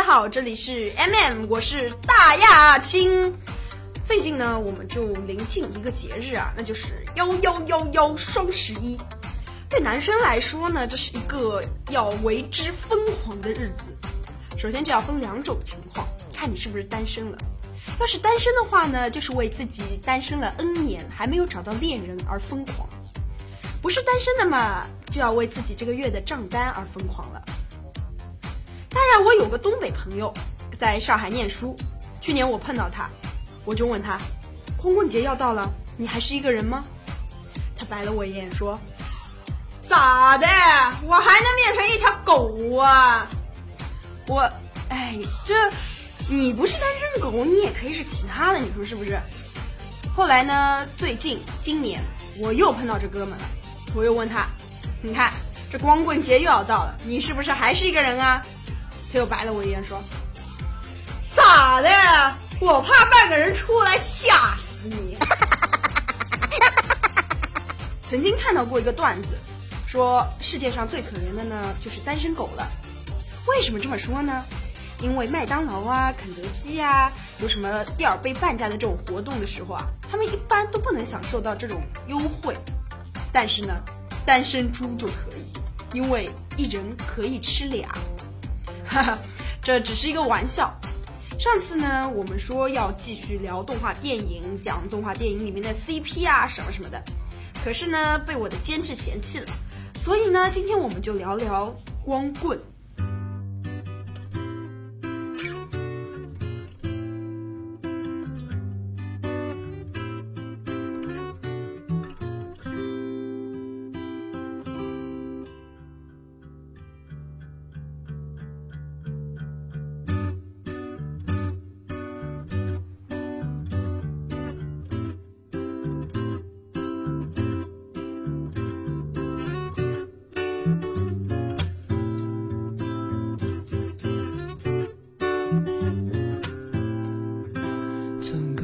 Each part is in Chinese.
大家好，这里是 M M，我是大亚青。最近呢，我们就临近一个节日啊，那就是幺幺幺幺双十一。对男生来说呢，这是一个要为之疯狂的日子。首先就要分两种情况，看你是不是单身了。要是单身的话呢，就是为自己单身了 N 年还没有找到恋人而疯狂；不是单身的嘛，就要为自己这个月的账单而疯狂了。大呀，我有个东北朋友在上海念书，去年我碰到他。我就问他，光棍节要到了，你还是一个人吗？他白了我一眼说：“咋的？我还能变成一条狗啊？我，哎，这，你不是单身狗，你也可以是其他的，你说是不是？”后来呢？最近今年我又碰到这哥们了，我又问他：“你看，这光棍节又要到了，你是不是还是一个人啊？”他又白了我一眼说：“咋的？”我怕半个人出来吓死你！曾经看到过一个段子，说世界上最可怜的呢就是单身狗了。为什么这么说呢？因为麦当劳啊、肯德基啊，有什么第二杯半价的这种活动的时候啊，他们一般都不能享受到这种优惠。但是呢，单身猪就可以，因为一人可以吃俩。哈哈，这只是一个玩笑。上次呢，我们说要继续聊动画电影，讲动画电影里面的 CP 啊什么什么的，可是呢，被我的监制嫌弃了，所以呢，今天我们就聊聊光棍。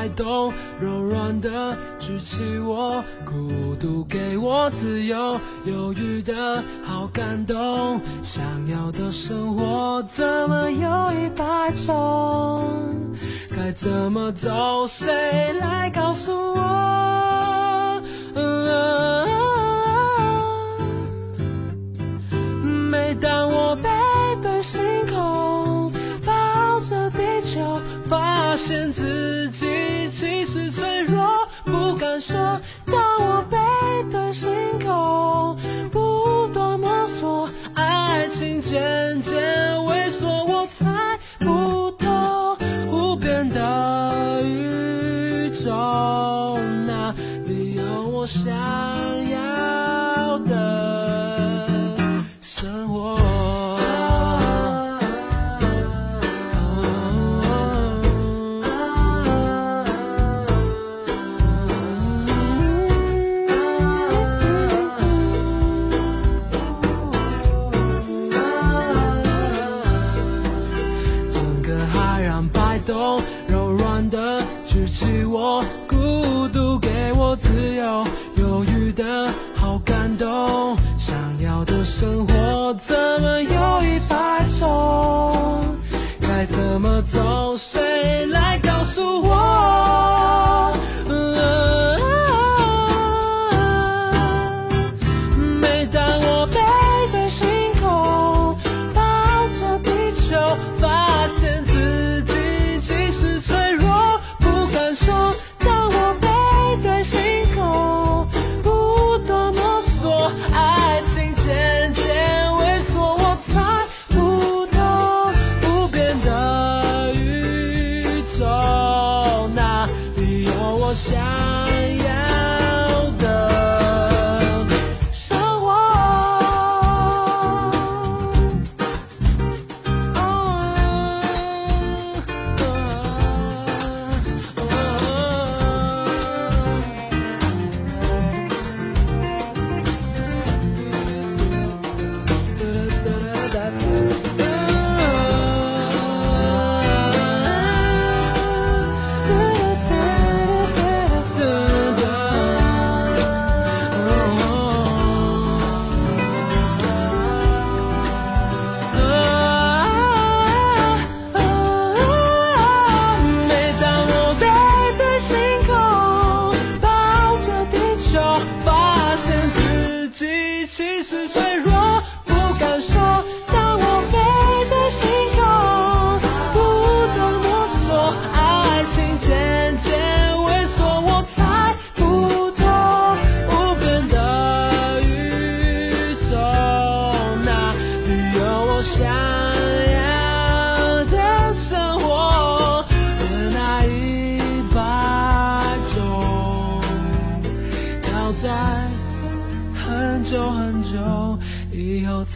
摆动，柔软的举起我，孤独给我自由，犹豫的好感动。想要的生活怎么有一百种？该怎么走？谁来告诉我？每当我被发现自己其实脆弱，不敢说。当我背对星空，不断摸索，爱情渐渐萎缩，我猜不透无边的宇宙，哪里有我想要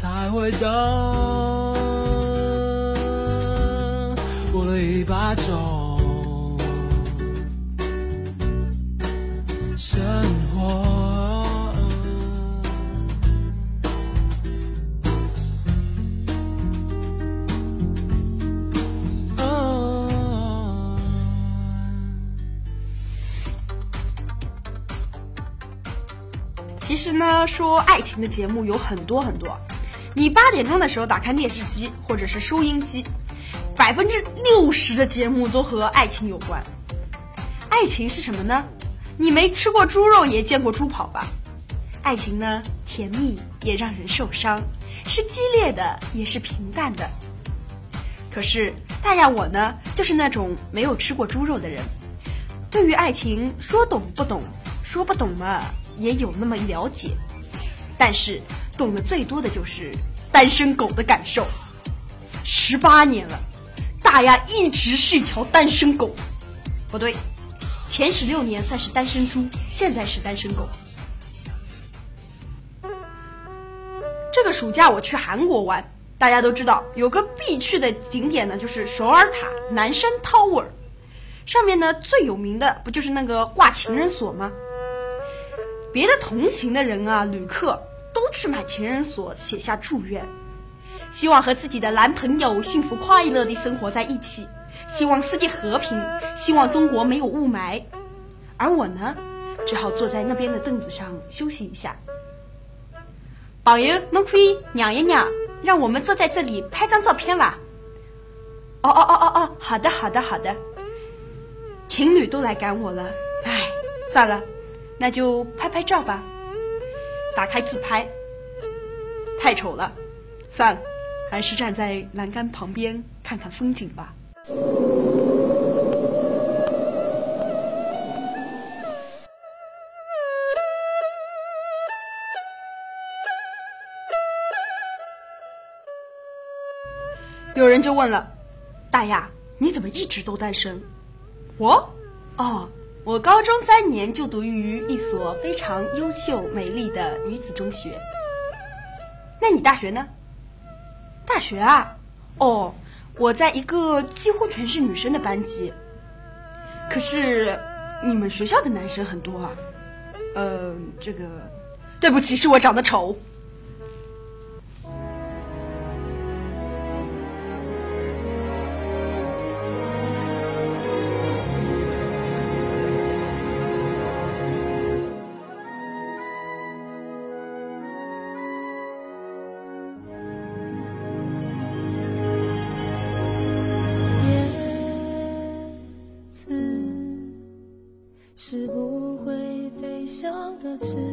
才会懂。我的一百种生活。其实呢，说爱情的节目有很多很多。你八点钟的时候打开电视机或者是收音机，百分之六十的节目都和爱情有关。爱情是什么呢？你没吃过猪肉也见过猪跑吧？爱情呢，甜蜜也让人受伤，是激烈的也是平淡的。可是大亚我呢，就是那种没有吃过猪肉的人，对于爱情说懂不懂，说不懂嘛，也有那么了解。但是懂得最多的就是单身狗的感受。十八年了，大亚一直是一条单身狗。不对，前十六年算是单身猪，现在是单身狗。这个暑假我去韩国玩，大家都知道有个必去的景点呢，就是首尔塔南山 Tower。上面呢最有名的不就是那个挂情人锁吗？别的同行的人啊，旅客都去买情人锁，写下祝愿，希望和自己的男朋友幸福快乐地生活在一起，希望世界和平，希望中国没有雾霾。而我呢，只好坐在那边的凳子上休息一下。朋友，侬可以让一让，让我们坐在这里拍张照片吧。哦哦哦哦哦，好的好的好的。情侣都来赶我了，唉，算了，那就拍拍照吧。打开自拍，太丑了，算了，还是站在栏杆旁边看看风景吧。有人就问了，大亚，你怎么一直都单身？我？哦，我高中三年就读于一所非常优秀美丽的女子中学。那你大学呢？大学啊？哦，我在一个几乎全是女生的班级。可是你们学校的男生很多啊。呃，这个，对不起，是我长得丑。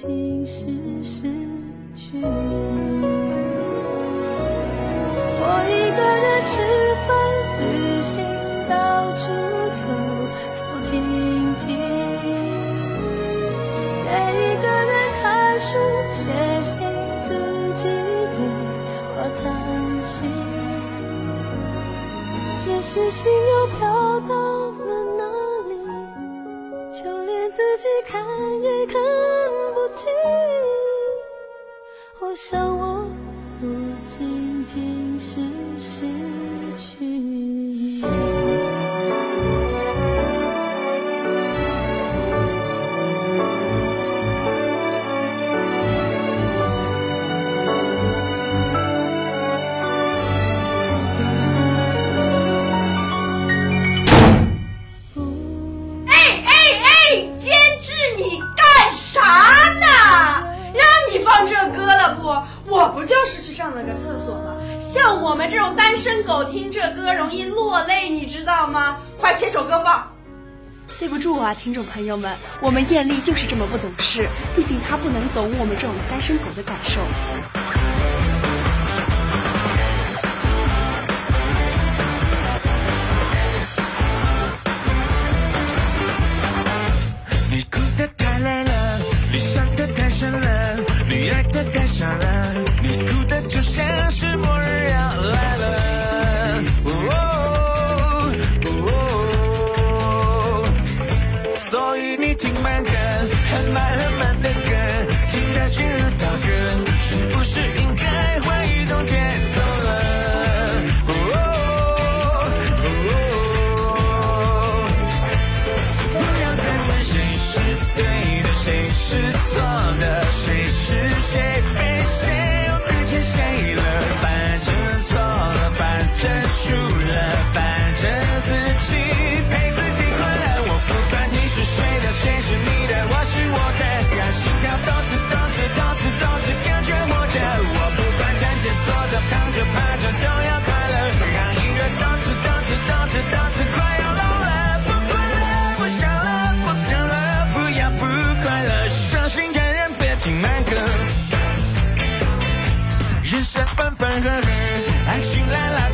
起住啊，听众朋友们，我们艳丽就是这么不懂事，毕竟她不能懂我们这种单身狗的感受。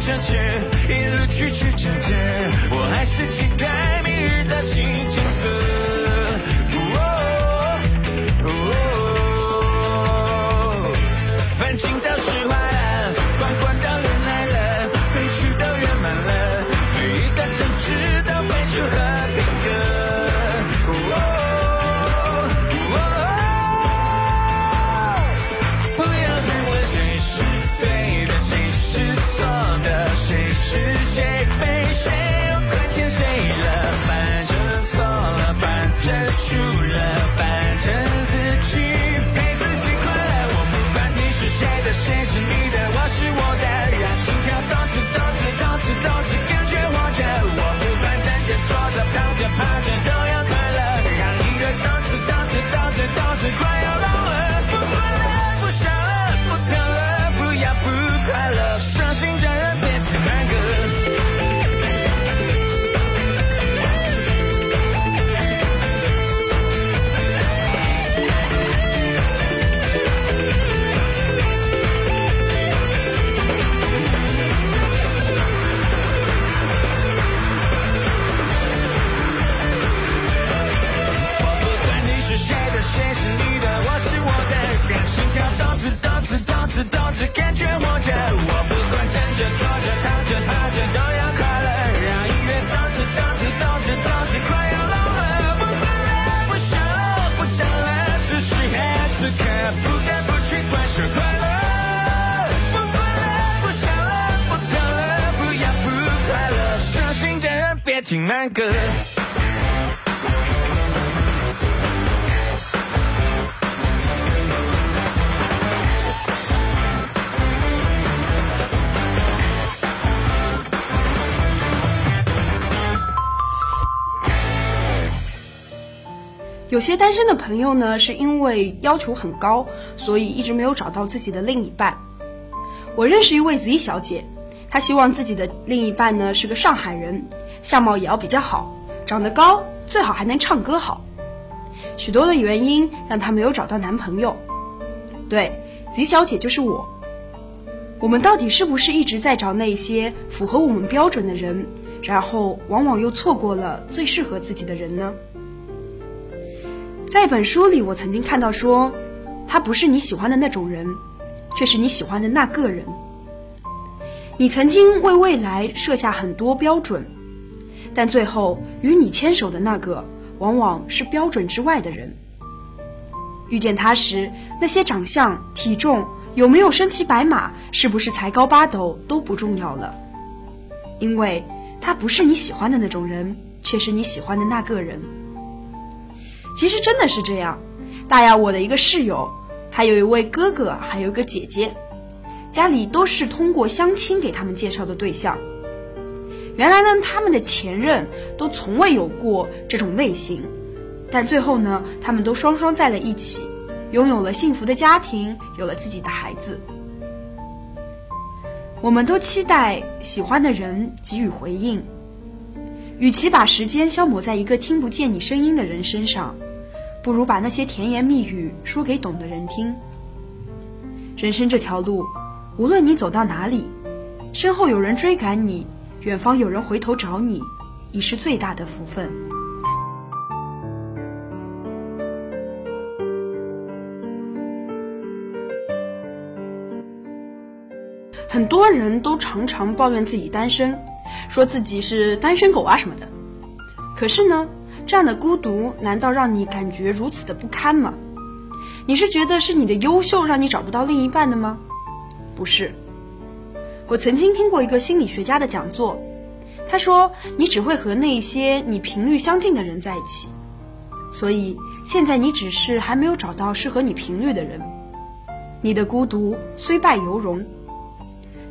向前一路曲曲折折我还是期待明日的新景色。shake me. 听慢歌。有些单身的朋友呢，是因为要求很高，所以一直没有找到自己的另一半。我认识一位子怡小姐，她希望自己的另一半呢是个上海人。相貌也要比较好，长得高，最好还能唱歌好。许多的原因让她没有找到男朋友。对，Z 小姐就是我。我们到底是不是一直在找那些符合我们标准的人，然后往往又错过了最适合自己的人呢？在一本书里，我曾经看到说，他不是你喜欢的那种人，却是你喜欢的那个人。你曾经为未来设下很多标准，但最后与你牵手的那个，往往是标准之外的人。遇见他时，那些长相、体重。有没有身骑白马，是不是才高八斗都不重要了，因为他不是你喜欢的那种人，却是你喜欢的那个人。其实真的是这样，大雅我的一个室友，还有一位哥哥，还有一个姐姐，家里都是通过相亲给他们介绍的对象。原来呢，他们的前任都从未有过这种类型，但最后呢，他们都双双在了一起。拥有了幸福的家庭，有了自己的孩子。我们都期待喜欢的人给予回应。与其把时间消磨在一个听不见你声音的人身上，不如把那些甜言蜜语说给懂的人听。人生这条路，无论你走到哪里，身后有人追赶你，远方有人回头找你，已是最大的福分。很多人都常常抱怨自己单身，说自己是单身狗啊什么的。可是呢，这样的孤独难道让你感觉如此的不堪吗？你是觉得是你的优秀让你找不到另一半的吗？不是。我曾经听过一个心理学家的讲座，他说你只会和那些你频率相近的人在一起，所以现在你只是还没有找到适合你频率的人。你的孤独虽败犹荣。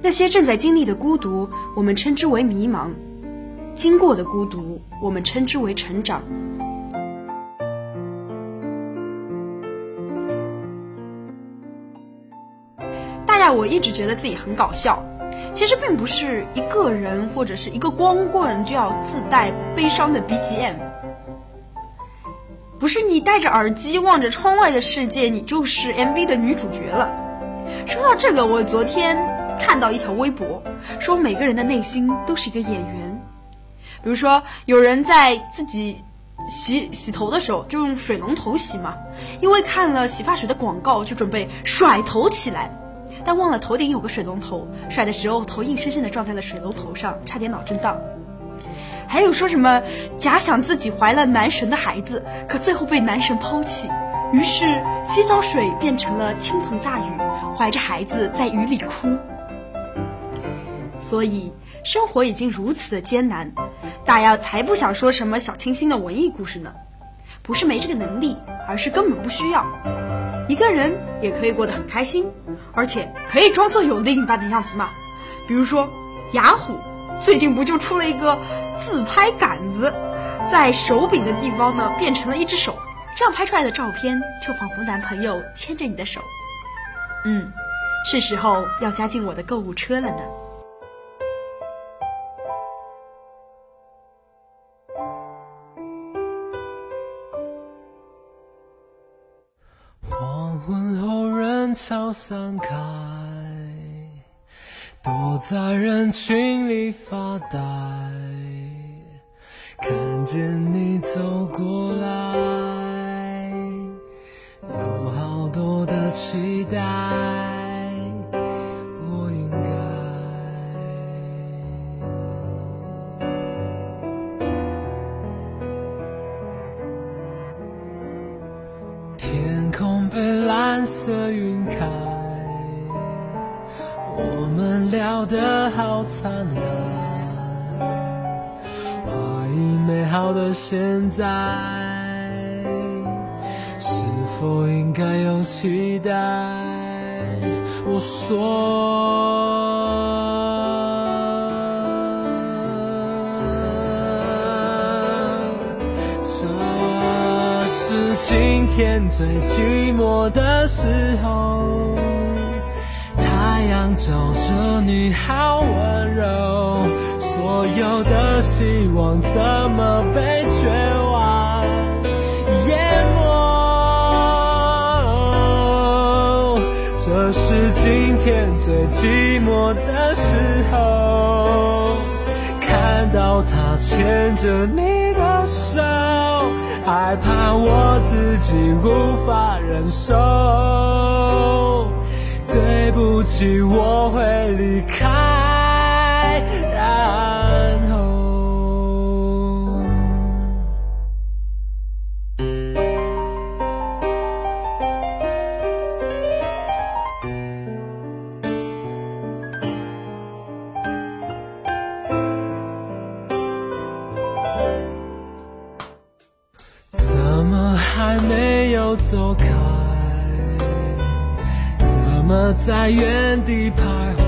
那些正在经历的孤独，我们称之为迷茫；经过的孤独，我们称之为成长。大家，我一直觉得自己很搞笑。其实并不是一个人或者是一个光棍就要自带悲伤的 BGM，不是你戴着耳机望着窗外的世界，你就是 MV 的女主角了。说到这个，我昨天。看到一条微博，说每个人的内心都是一个演员。比如说，有人在自己洗洗头的时候就用水龙头洗嘛，因为看了洗发水的广告就准备甩头起来，但忘了头顶有个水龙头，甩的时候头硬生生的撞在了水龙头上，差点脑震荡。还有说什么假想自己怀了男神的孩子，可最后被男神抛弃，于是洗澡水变成了倾盆大雨，怀着孩子在雨里哭。所以生活已经如此的艰难，大家才不想说什么小清新的文艺故事呢。不是没这个能力，而是根本不需要。一个人也可以过得很开心，而且可以装作有另一半的样子嘛。比如说雅虎最近不就出了一个自拍杆子，在手柄的地方呢变成了一只手，这样拍出来的照片就仿佛男朋友牵着你的手。嗯，是时候要加进我的购物车了呢。悄散开，躲在人群里发呆，看见你走过来，有好多的期待，的好灿烂，怀疑美好的现在，是否应该有期待？我说，这是今天最寂寞的时候。阳照着你好温柔，所有的希望怎么被绝望淹没？这是今天最寂寞的时候，看到他牵着你的手，害怕我自己无法忍受。对不起，我会离开，在原地徘徊？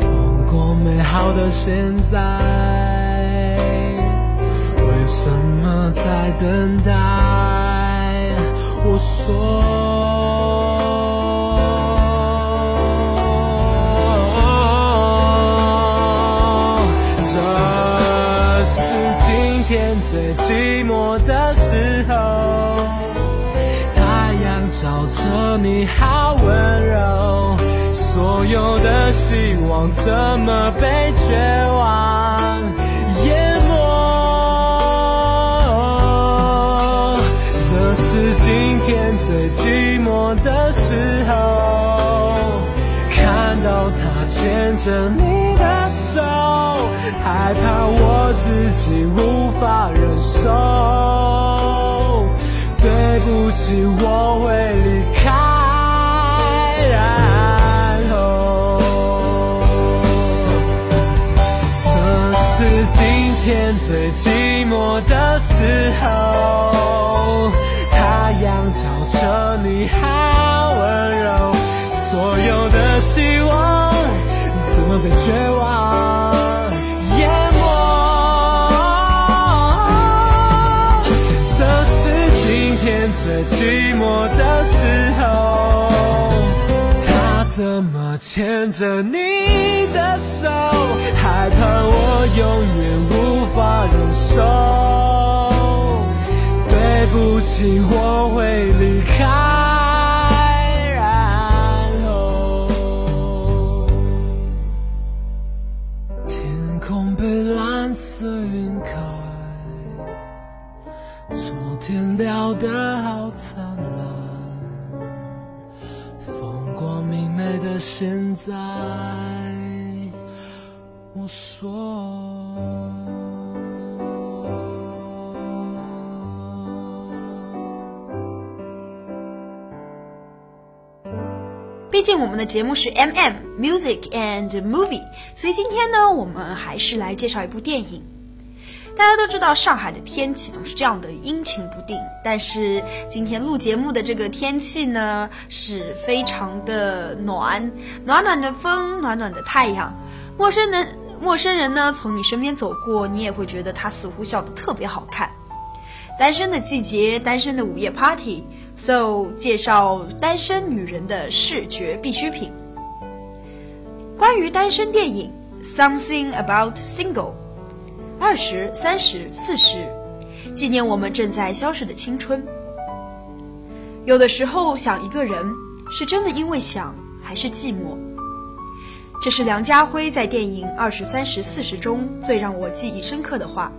放过美好的现在，为什么在等待？我说，这是今天最寂寞的时候。抱着你好温柔，所有的希望怎么被绝望淹没？这是今天最寂寞的时候，看到他牵着你的手，害怕我自己无法忍受。对不起，我会离开，然后这是今天最寂寞的时候，太阳照着你好温柔，所有的希望怎么被绝望？寂寞的时候，他怎么牵着你的手，害怕我永远无法忍受。对不起，我会离开，然现在，我说。毕竟我们的节目是 M M Music and Movie，所以今天呢，我们还是来介绍一部电影。大家都知道，上海的天气总是这样的阴晴不定，但是今天录节目的这个天气呢，是非常的暖，暖暖的风，暖暖的太阳。陌生人，陌生人呢从你身边走过，你也会觉得他似乎笑得特别好看。单身的季节，单身的午夜 party，so 介绍单身女人的视觉必需品。关于单身电影，Something About Single，二十三十四十，纪念我们正在消逝的青春。有的时候想一个人，是真的因为想，还是寂寞？这是梁家辉在电影《二十三十四十》中最让我记忆深刻的话。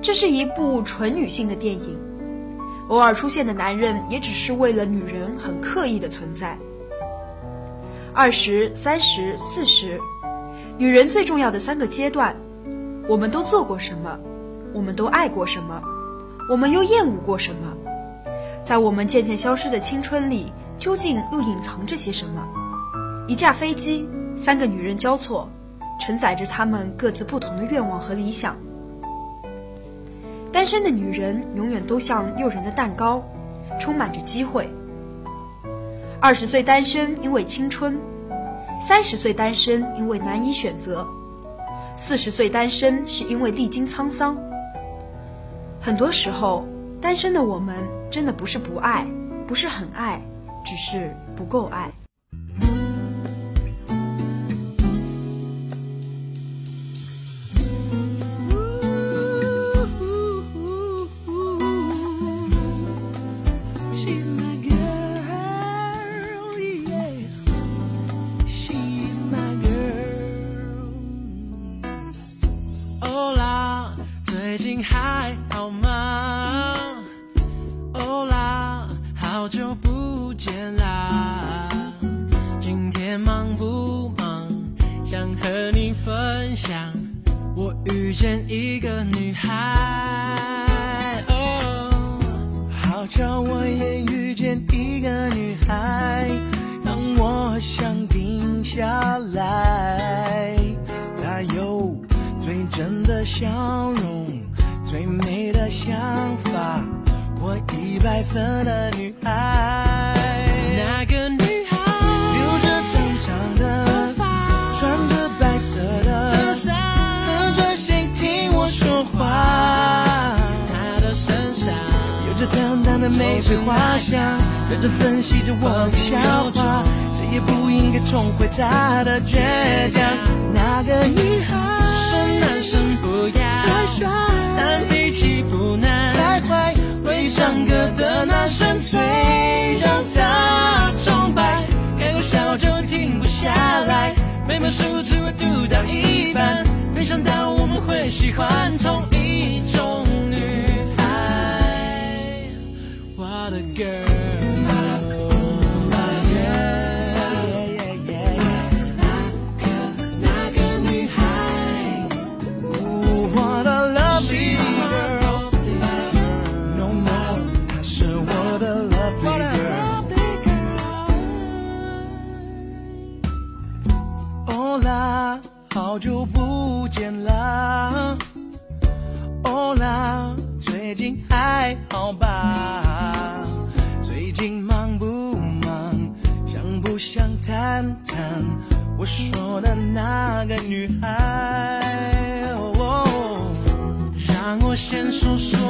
这是一部纯女性的电影，偶尔出现的男人也只是为了女人很刻意的存在。二十三十四十，女人最重要的三个阶段，我们都做过什么？我们都爱过什么？我们又厌恶过什么？在我们渐渐消失的青春里，究竟又隐藏着些什么？一架飞机，三个女人交错，承载着她们各自不同的愿望和理想。单身的女人永远都像诱人的蛋糕，充满着机会。二十岁单身因为青春，三十岁单身因为难以选择，四十岁单身是因为历经沧桑。很多时候，单身的我们真的不是不爱，不是很爱，只是不够爱。玫瑰花香，认真分析着我的笑话，谁也不应该重回她的倔强。那个女孩说男生不要太帅，但脾气不难，太坏，会唱歌的男生最让他崇拜，开个笑就停不下来，每本书只会读到一半，没想到我们会喜欢同一种女。Lovely girl。哦啦，好久不见啦！哦啦，最近还好吧？说的那个女孩？让我先说说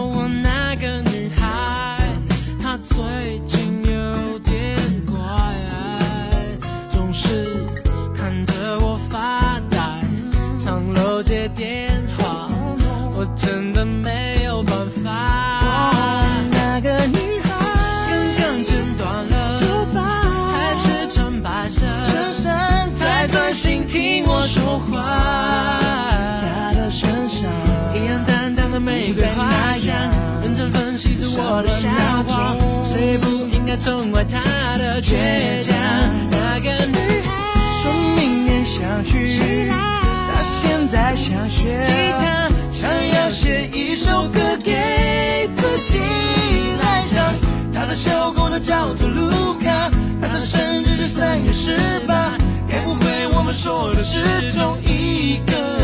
我的笑话，谁不应该宠爱她的倔强？那个女孩，说明年想去，她现在想学吉他想要写一首歌给自己来唱，她的小狗它叫做卢卡，她的生日是三月十八，该不会我们说的是同一个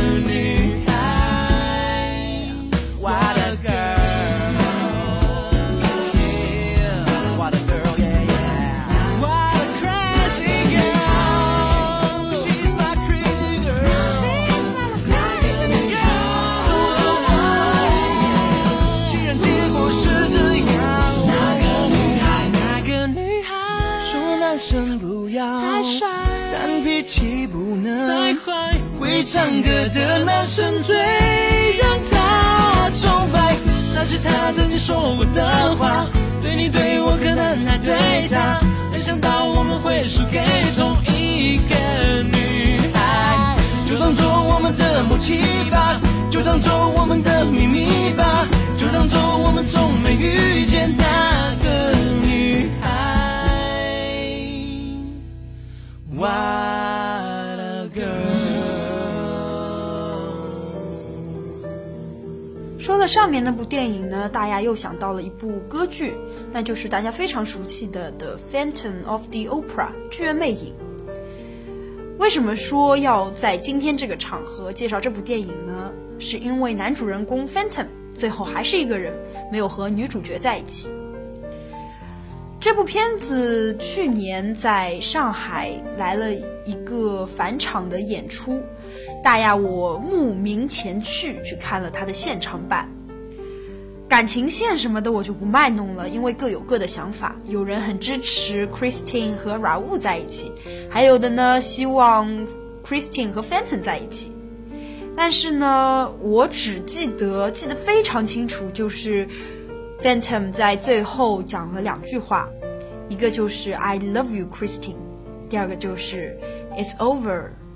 唱歌的男生最让他崇拜。那是他曾经说过的话，对你对我可能还对他，没想到我们会输给同一个女孩。就当做我们的默契吧，就当做我们的秘密吧，就当做我们从没遇见那个女孩。Why？了上面那部电影呢，大家又想到了一部歌剧，那就是大家非常熟悉的《The Phantom of the Opera》剧院魅影。为什么说要在今天这个场合介绍这部电影呢？是因为男主人公 Phantom 最后还是一个人，没有和女主角在一起。这部片子去年在上海来了一个返场的演出，大亚我慕名前去去看了他的现场版。感情线什么的我就不卖弄了，因为各有各的想法。有人很支持 Christine 和 r a u 在一起，还有的呢希望 Christine 和 Fenton 在一起。但是呢，我只记得记得非常清楚，就是 Phantom 在最后讲了两句话，一个就是 I love you, Christine，第二个就是 It's over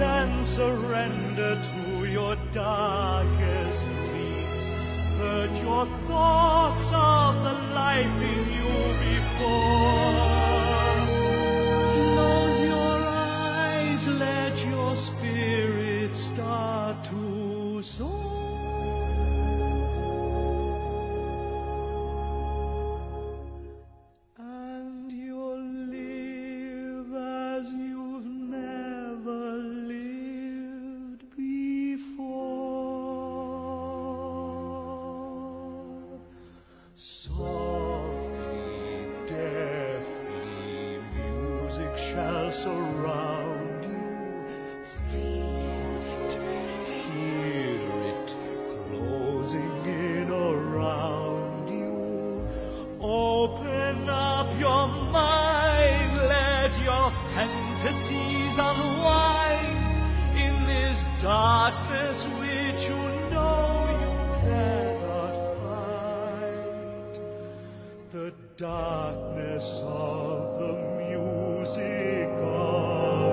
and surrender to your darkest dreams. Purge your thoughts of the life in you before. Close your eyes, let your spirit start to soar. The darkness of the music of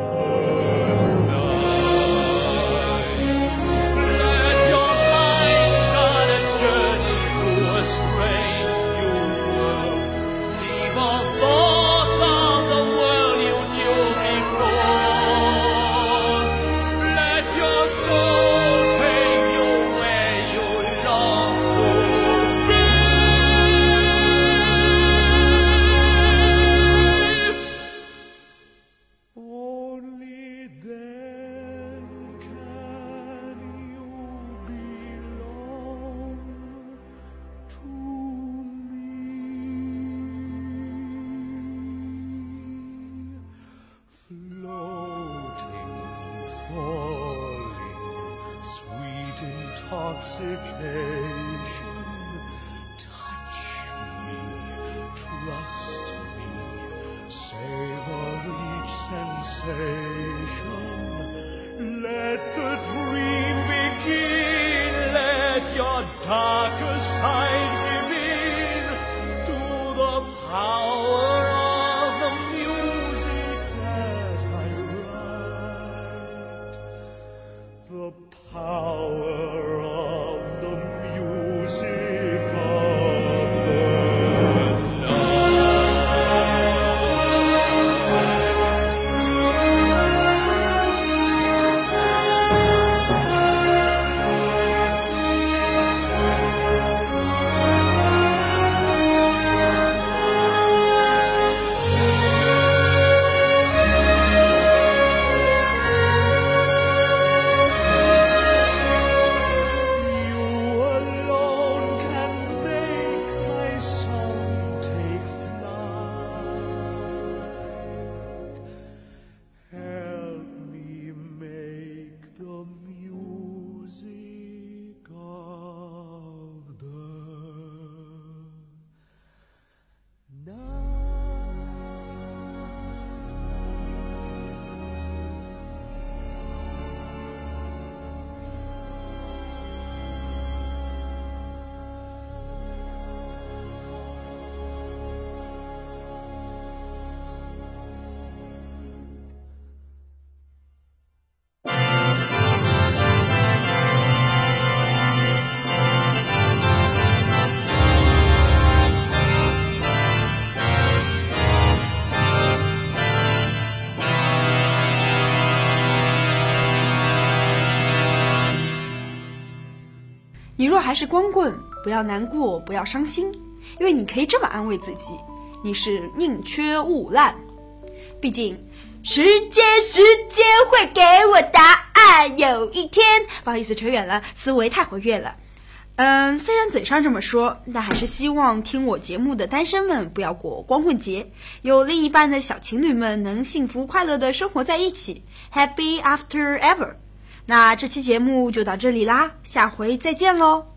Tag es. 若还是光棍，不要难过，不要伤心，因为你可以这么安慰自己：你是宁缺毋滥。毕竟，时间，时间会给我答案。有一天，不好意思，扯远了，思维太活跃了。嗯，虽然嘴上这么说，但还是希望听我节目的单身们不要过光棍节，有另一半的小情侣们能幸福快乐的生活在一起，Happy After Ever。那这期节目就到这里啦，下回再见喽。